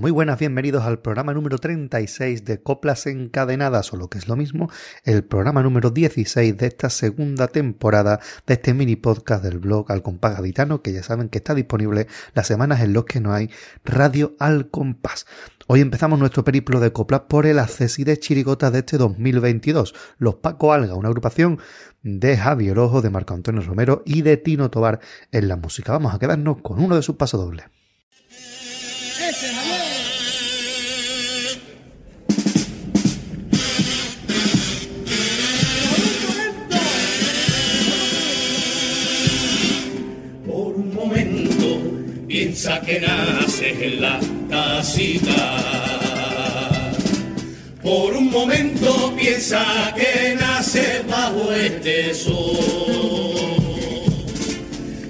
muy buenas, bienvenidos al programa número 36 de Coplas Encadenadas, o lo que es lo mismo, el programa número 16 de esta segunda temporada de este mini podcast del blog Al Compás Gaditano, que ya saben que está disponible las semanas en los que no hay radio al compás. Hoy empezamos nuestro periplo de coplas por el acceso de chirigotas de este 2022. Los Paco Alga, una agrupación de Javier Ojo, de Marco Antonio Romero y de Tino Tobar en la música. Vamos a quedarnos con uno de sus pasodobles. Piensa que naces en la casita. Por un momento piensa que naces bajo este sol.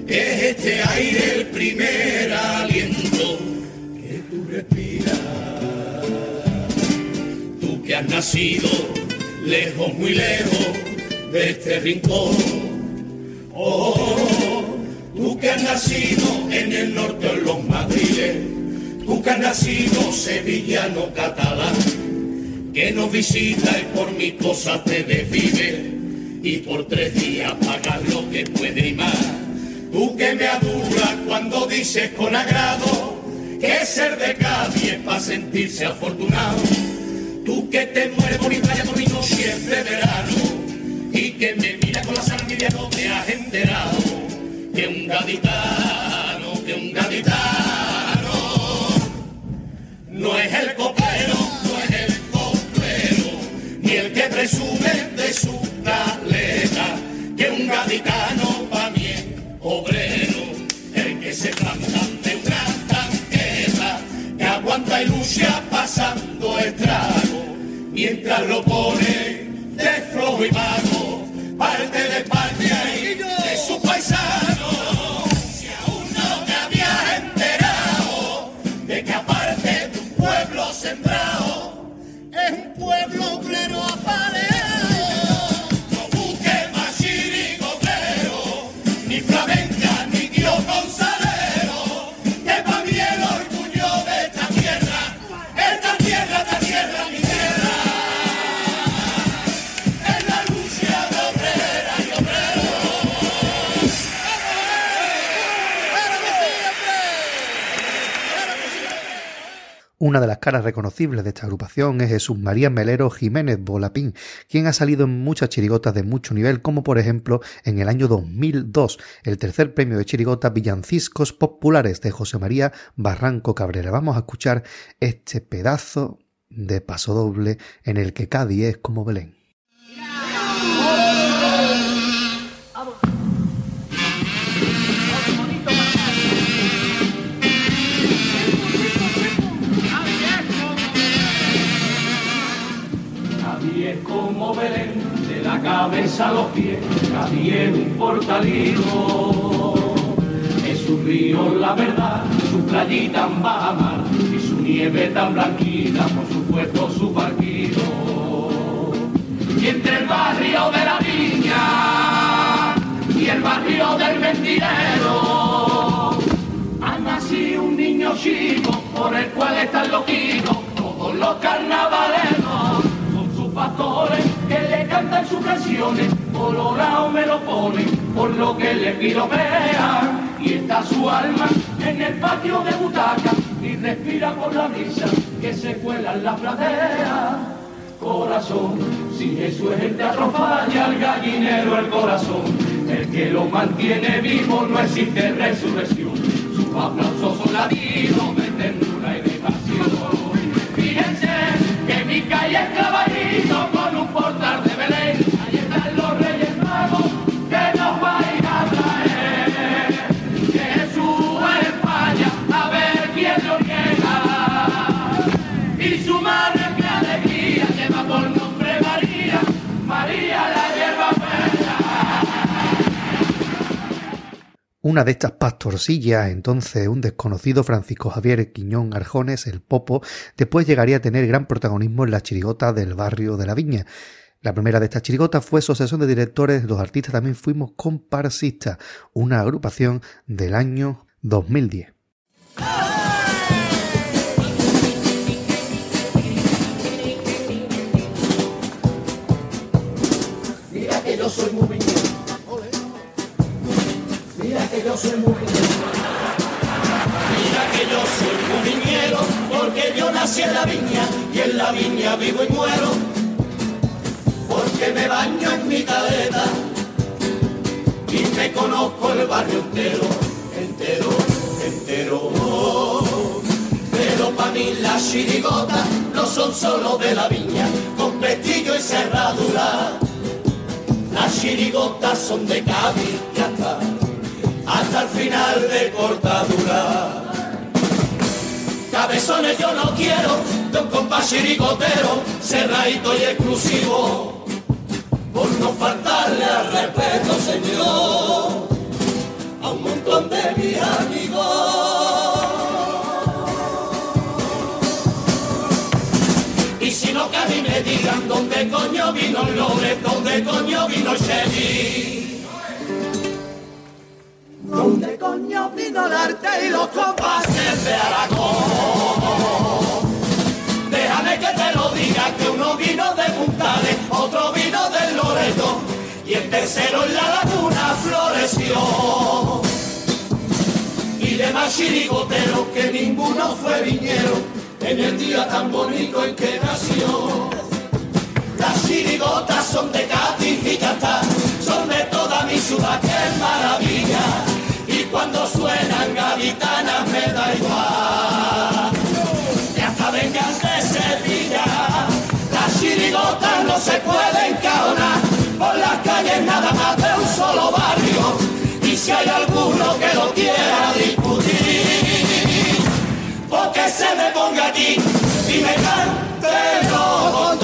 Es este aire el primer aliento que tú respiras. Tú que has nacido lejos, muy lejos de este rincón. Oh, que has nacido en el norte o en los madriles, tú que has nacido sevillano catalán, que nos visita y por mis cosas te desvive y por tres días pagas lo que puede y más. Tú que me adulas cuando dices con agrado que ser de Cádiz para sentirse afortunado. Tú que te mueres por mi playa, por mi no siempre verano y que me mira con la sangre no te has enterado que un gaditano, que un gaditano. No es el copero, no es el copero, ni el que presume de su caleta, que un gaditano pa' mí obrero, el que se planta de una tanqueta, que aguanta y lucha pasando estrago, mientras lo pone Una de las caras reconocibles de esta agrupación es Jesús María Melero Jiménez Bolapín, quien ha salido en muchas chirigotas de mucho nivel, como por ejemplo en el año 2002, el tercer premio de chirigota Villancicos Populares de José María Barranco Cabrera. Vamos a escuchar este pedazo de paso doble en el que Cádiz es como Belén. Como Belén, de la cabeza a los pies, es un portalito. Es su río la verdad, su playita en baja mar, y su nieve tan blanquita, por supuesto su barquito. Y entre el barrio de la viña y el barrio del vendidero, ha nacido un niño chico por el cual están loquitos todos los carnavaleros. Que le cantan sus canciones, colorado me lo ponen por lo que le pido vean. Y está su alma en el patio de butaca y respira por la brisa que se cuela en la pradera. Corazón, si Jesús es el teatro falla, el gallinero el corazón. El que lo mantiene vivo no existe resurrección. Sus aplausos son latidos de ternura y de pasión. Fíjense que mi calle es clavadito Una de estas pastorcillas, entonces un desconocido Francisco Javier Quiñón Arjones, el Popo, después llegaría a tener gran protagonismo en la chirigota del barrio de la Viña. La primera de estas chirigotas fue Asociación de Directores, los artistas también fuimos comparsistas, una agrupación del año 2010. Soy. Mira que yo soy viñero, porque yo nací en la viña y en la viña vivo y muero. Porque me baño en mi caleta y me conozco el barrio entero, entero, entero. Pero para mí las chirigotas no son solo de la viña, con pestillo y cerradura. Las chirigotas son de Cádiz hasta, el final de cortadura. Cabezones yo no quiero de un compás chirigotero, cerradito y exclusivo por no faltarle al respeto, Señor, a un montón de mis amigos. Y si no que a mí me digan dónde coño vino el Lore, dónde coño vino Chevy. Coño vino el arte y los compases de Aragón? Déjame que te lo diga que uno vino de Puntales, otro vino del Loreto y el tercero en la laguna floreció. Y demás chirigoteros que ninguno fue viñero en el día tan bonito en que nació. Las chirigotas son de Cádiz y son de toda mi ciudad, que maravilla. Cuando suenan gaditanas me da igual. Y hasta vengan de Sevilla, las chirigotas no se pueden caonar por las calles nada más de un solo barrio. Y si hay alguno que lo quiera discutir, porque se me ponga aquí y me cante lo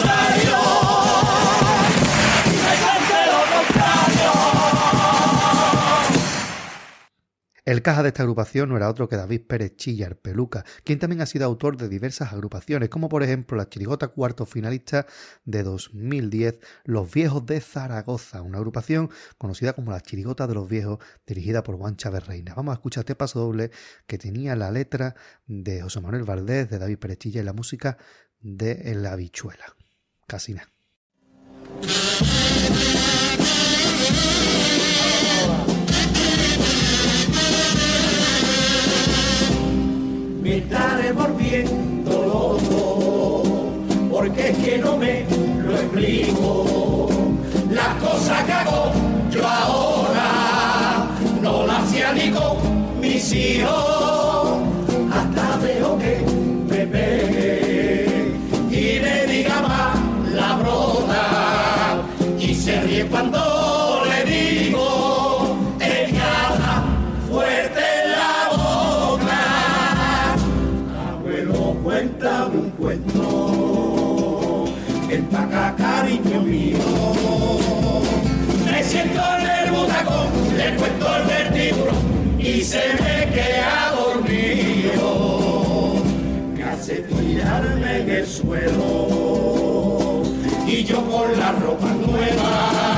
El caja de esta agrupación no era otro que David Pérez Chillar Peluca, quien también ha sido autor de diversas agrupaciones, como por ejemplo la Chirigota cuarto finalista de 2010, Los Viejos de Zaragoza, una agrupación conocida como la Chirigota de los Viejos, dirigida por Juan Chávez Reina. Vamos a escuchar este paso doble que tenía la letra de José Manuel Valdés, de David Pérez Chillar y la música de La Habichuela. Casi nada. Me estaré volviendo loco, porque es que no me lo explico. Las cosas que hago yo ahora, no las hacía ni con mis hijos, hasta veo que cuento, empaca cariño mío. Me siento en el butacón, le cuento el vertíbulo y se me queda dormido. Me hace tirarme en el suelo y yo con la ropa nueva.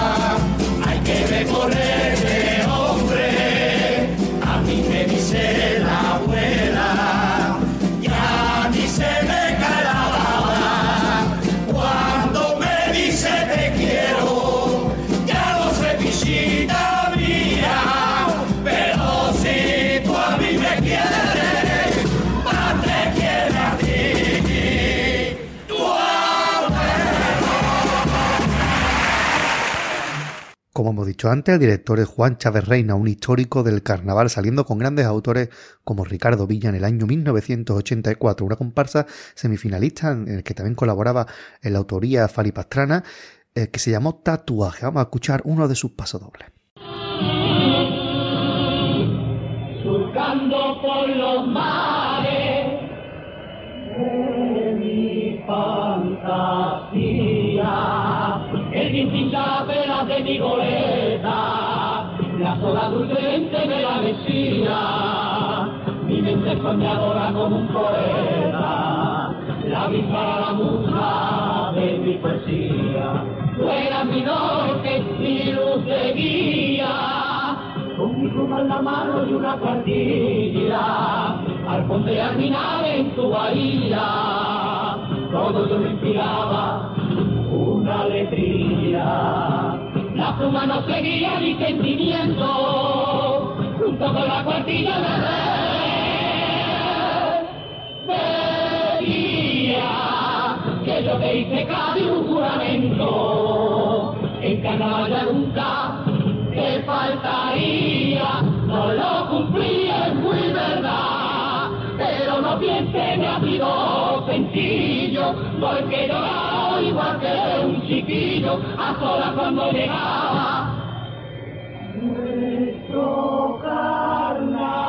Como hemos dicho antes, el director es Juan Chávez Reina, un histórico del carnaval, saliendo con grandes autores como Ricardo Villa en el año 1984, una comparsa semifinalista en el que también colaboraba en la autoría Fali Pastrana, eh, que se llamó Tatuaje. Vamos a escuchar uno de sus pasodobles. surcando por los mares. La de mi goleta, la sola dulce me la decía. Mi mente soñadora como un poeta, la para la musa de mi poesía. Tú eras mi norte, mi luz de guía con mi pluma en la mano y una cuartilla, al fondear mi nave en tu bahía, todo yo me inspiraba una letrilla. La humano seguía mi sentimiento, junto con la cuartilla de rey. Decía que yo te hice casi un juramento, en canalla nunca te faltaría, no lo cumplí, es muy verdad, piense me ha sido sencillo, porque lloraba igual que un chiquillo, a solas cuando llegaba. Nuestro carnaval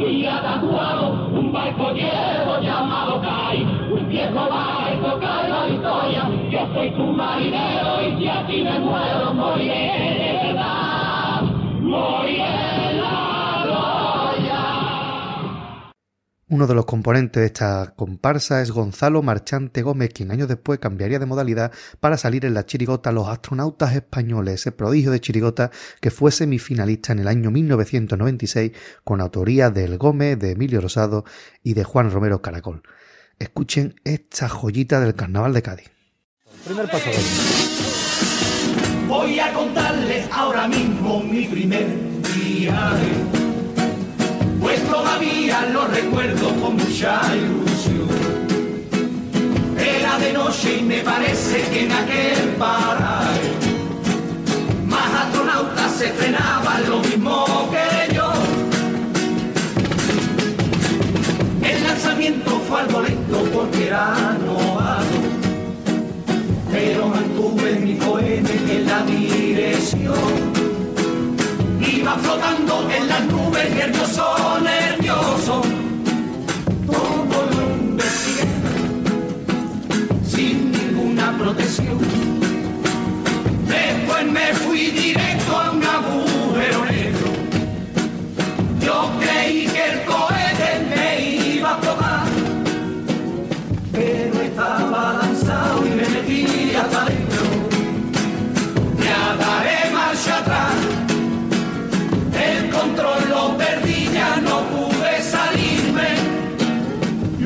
y ha tatuado un barco llevo llamado Kai, un viejo barco Kai la historia, yo soy tu marinero Uno de los componentes de esta comparsa es Gonzalo Marchante Gómez, quien años después cambiaría de modalidad para salir en la chirigota Los astronautas españoles, ese prodigio de chirigota que fue semifinalista en el año 1996 con autoría del Gómez, de Emilio Rosado y de Juan Romero Caracol. Escuchen esta joyita del carnaval de Cádiz. Primer paso. Voy a contarles ahora mismo mi primer lo recuerdo con mucha ilusión. Era de noche y me parece que en aquel paraje más astronautas se estrenaban lo mismo que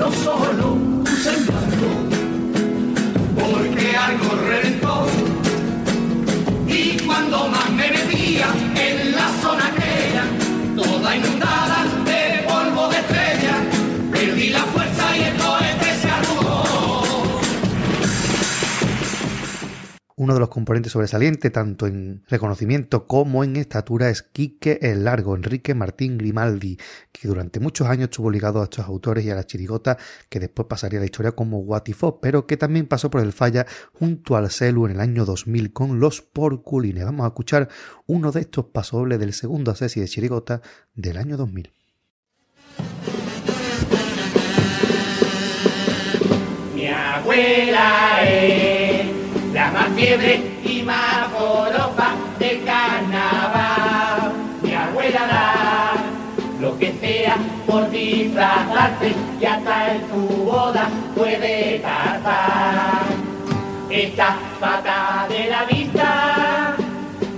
Los ojos Uno de los componentes sobresalientes, tanto en reconocimiento como en estatura, es Quique el Largo, Enrique Martín Grimaldi, que durante muchos años estuvo ligado a estos autores y a la chirigota, que después pasaría la historia como Watifó, pero que también pasó por el falla junto al Celu en el año 2000 con los Porculines. Vamos a escuchar uno de estos pasobles del segundo asesi de chirigota del año 2000. Mi abuela es fiebre y más del carnaval. Mi abuela da lo que sea por disfrazarse y hasta en tu boda puede cantar. Está pata de la vista,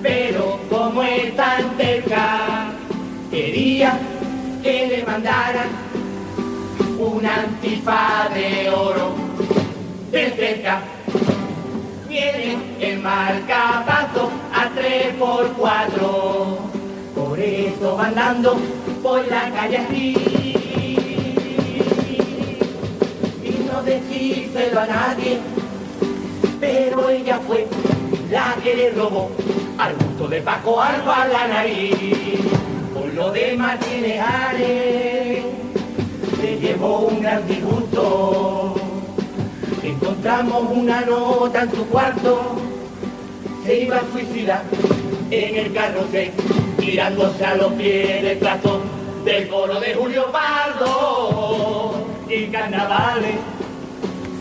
pero como es tan cerca, quería que le mandaran un antifaz de oro de cerca. Viene el marcapaso a tres por cuatro, por eso andando por la calle así. Y no decírselo a nadie, pero ella fue la que le robó al gusto de Paco algo a la nariz. Por lo demás tiene Ares le llevó un gran disgusto. Encontramos una nota en su cuarto, se iba a suicidar en el carrusel, tirándose a los pies del plato del coro de Julio Pardo. Y carnavales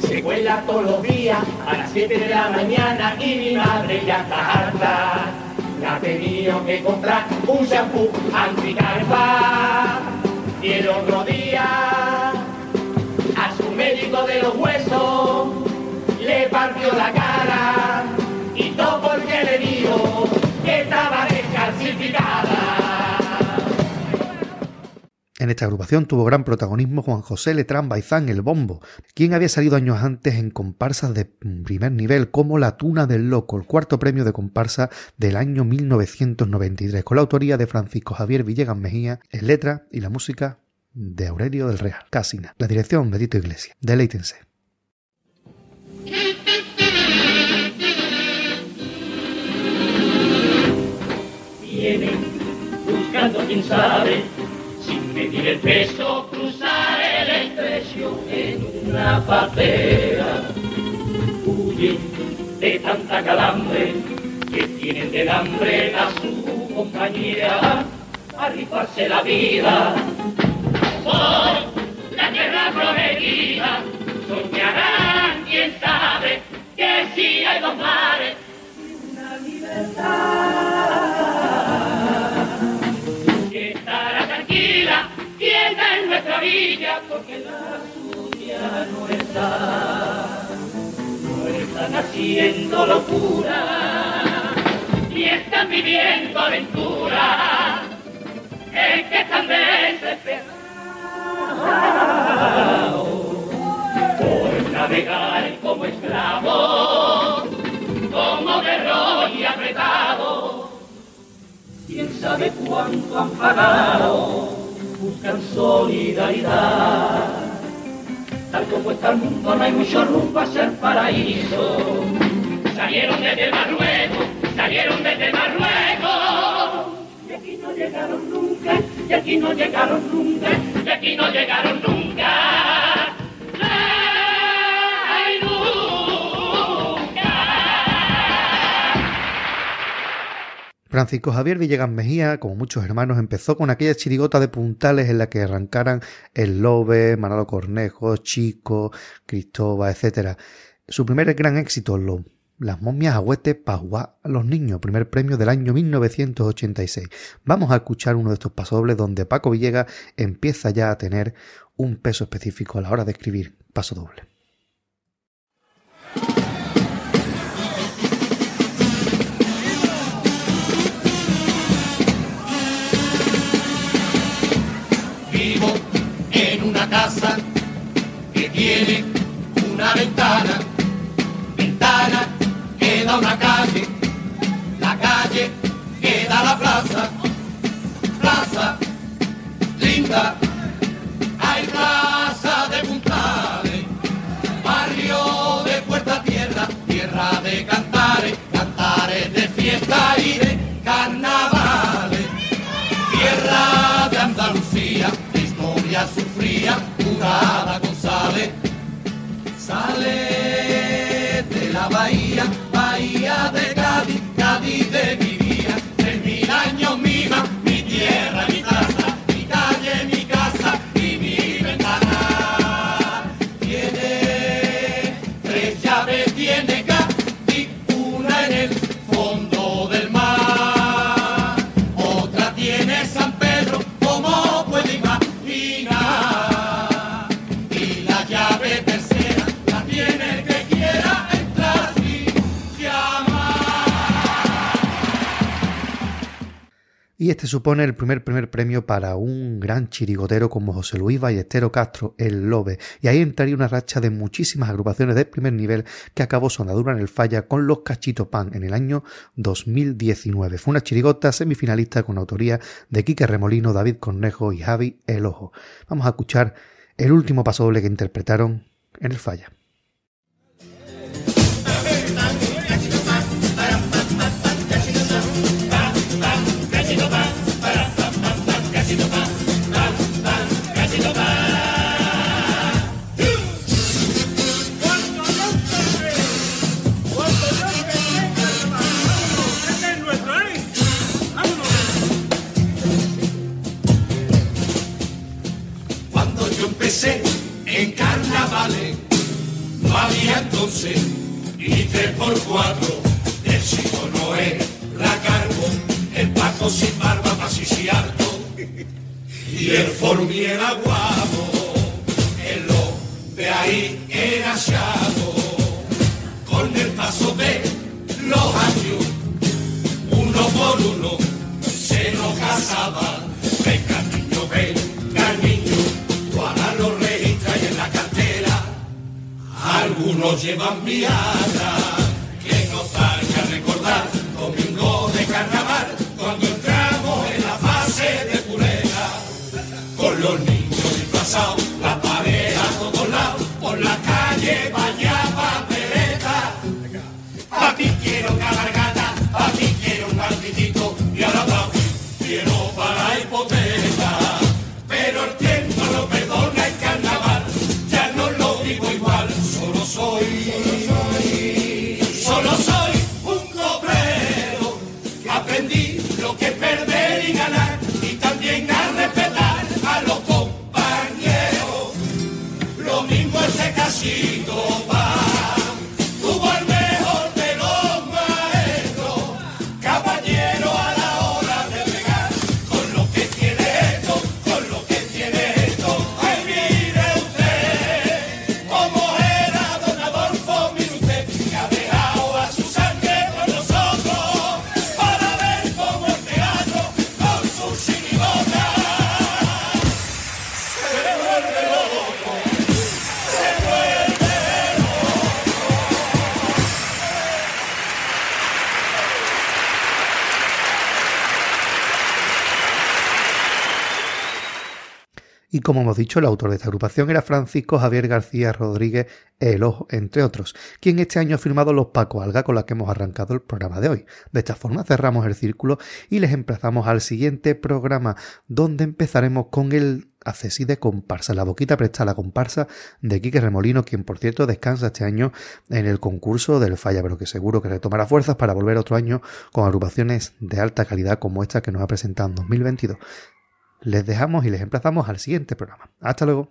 se cuela todos los días a las 7 de la mañana y mi madre ya está harta. Le ha tenido que comprar un shampoo anticarpa. Y el otro día de los huesos le partió la cara y todo porque le dijo que estaba descalcificada. En En esta agrupación tuvo gran protagonismo Juan José Letrán Baizán el Bombo, quien había salido años antes en comparsas de primer nivel como La Tuna del Loco, el cuarto premio de comparsa del año 1993, con la autoría de Francisco Javier Villegas Mejía, en letra y la música de Aurelio del Real, Casina, la dirección de Tito Iglesias. Deleítense. Viene buscando quién sabe, sin medir el peso, cruzar el estrecho en una patera. Huye de tanta calambre que tienen del hambre a su compañía, a rifarse la vida por la tierra prometida, soñarán, quién sabe, que si hay dos mares, una libertad. Que estará tranquila, quieta en nuestra villa, porque la suya no está. No están haciendo locura, y están viviendo aventura. Es que están desesperados por navegar como esclavos, como guerrero y apretado. Quién sabe cuánto han pagado, buscan solidaridad. Tal como está el mundo, no hay mucho rumbo a ser paraíso. Salieron desde Marruecos, salieron Francisco Javier Villegas Mejía, como muchos hermanos, empezó con aquella chirigota de puntales en la que arrancaran el Lobe, Manolo Cornejo, Chico, Cristóbal, etc. Su primer gran éxito, lo las momias agüete Paguá a los niños, primer premio del año 1986. Vamos a escuchar uno de estos pasodobles donde Paco Villegas empieza ya a tener un peso específico a la hora de escribir paso doble. Vivo en una casa que tiene una ventana, ventana que da a una calle, la calle que da a la plaza Y este supone el primer primer premio para un gran chirigotero como José Luis Ballestero Castro, el Lobe, y ahí entraría una racha de muchísimas agrupaciones de primer nivel que acabó su andadura en el falla con los Cachito Pan en el año 2019. Fue una chirigota semifinalista con autoría de Quique Remolino, David Cornejo y Javi El Ojo. Vamos a escuchar el último pasodoble que interpretaron en el falla. Había todos llevan viagra. Que nostalgia recordar domingo de carnaval cuando entramos en la fase de pureza. Con los niños disfrazados, mismo Y como hemos dicho, el autor de esta agrupación era Francisco Javier García Rodríguez El Ojo, entre otros, quien este año ha firmado Los Paco Alga con la que hemos arrancado el programa de hoy. De esta forma cerramos el círculo y les emplazamos al siguiente programa, donde empezaremos con el accesí de comparsa, la boquita presta la comparsa de Quique Remolino, quien por cierto descansa este año en el concurso del Falla, pero que seguro que retomará fuerzas para volver otro año con agrupaciones de alta calidad como esta que nos ha presentado en 2022. Les dejamos y les emplazamos al siguiente programa. Hasta luego.